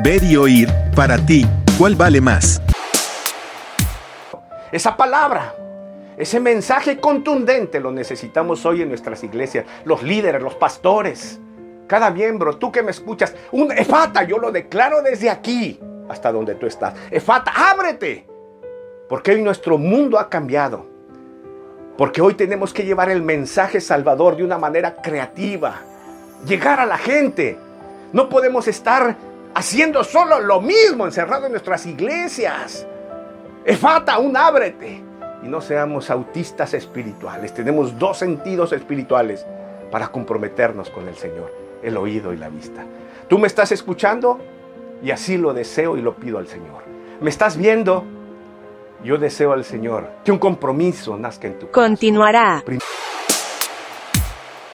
Ver y oír, para ti, ¿cuál vale más? Esa palabra, ese mensaje contundente lo necesitamos hoy en nuestras iglesias, los líderes, los pastores, cada miembro, tú que me escuchas, un efata, yo lo declaro desde aquí hasta donde tú estás. Efata, ábrete, porque hoy nuestro mundo ha cambiado. Porque hoy tenemos que llevar el mensaje salvador de una manera creativa, llegar a la gente. No podemos estar haciendo solo lo mismo encerrado en nuestras iglesias. Efata, un ábrete. Y no seamos autistas espirituales. Tenemos dos sentidos espirituales para comprometernos con el Señor, el oído y la vista. Tú me estás escuchando y así lo deseo y lo pido al Señor. ¿Me estás viendo? Yo deseo al Señor que un compromiso nazca en tu corazón. Continuará.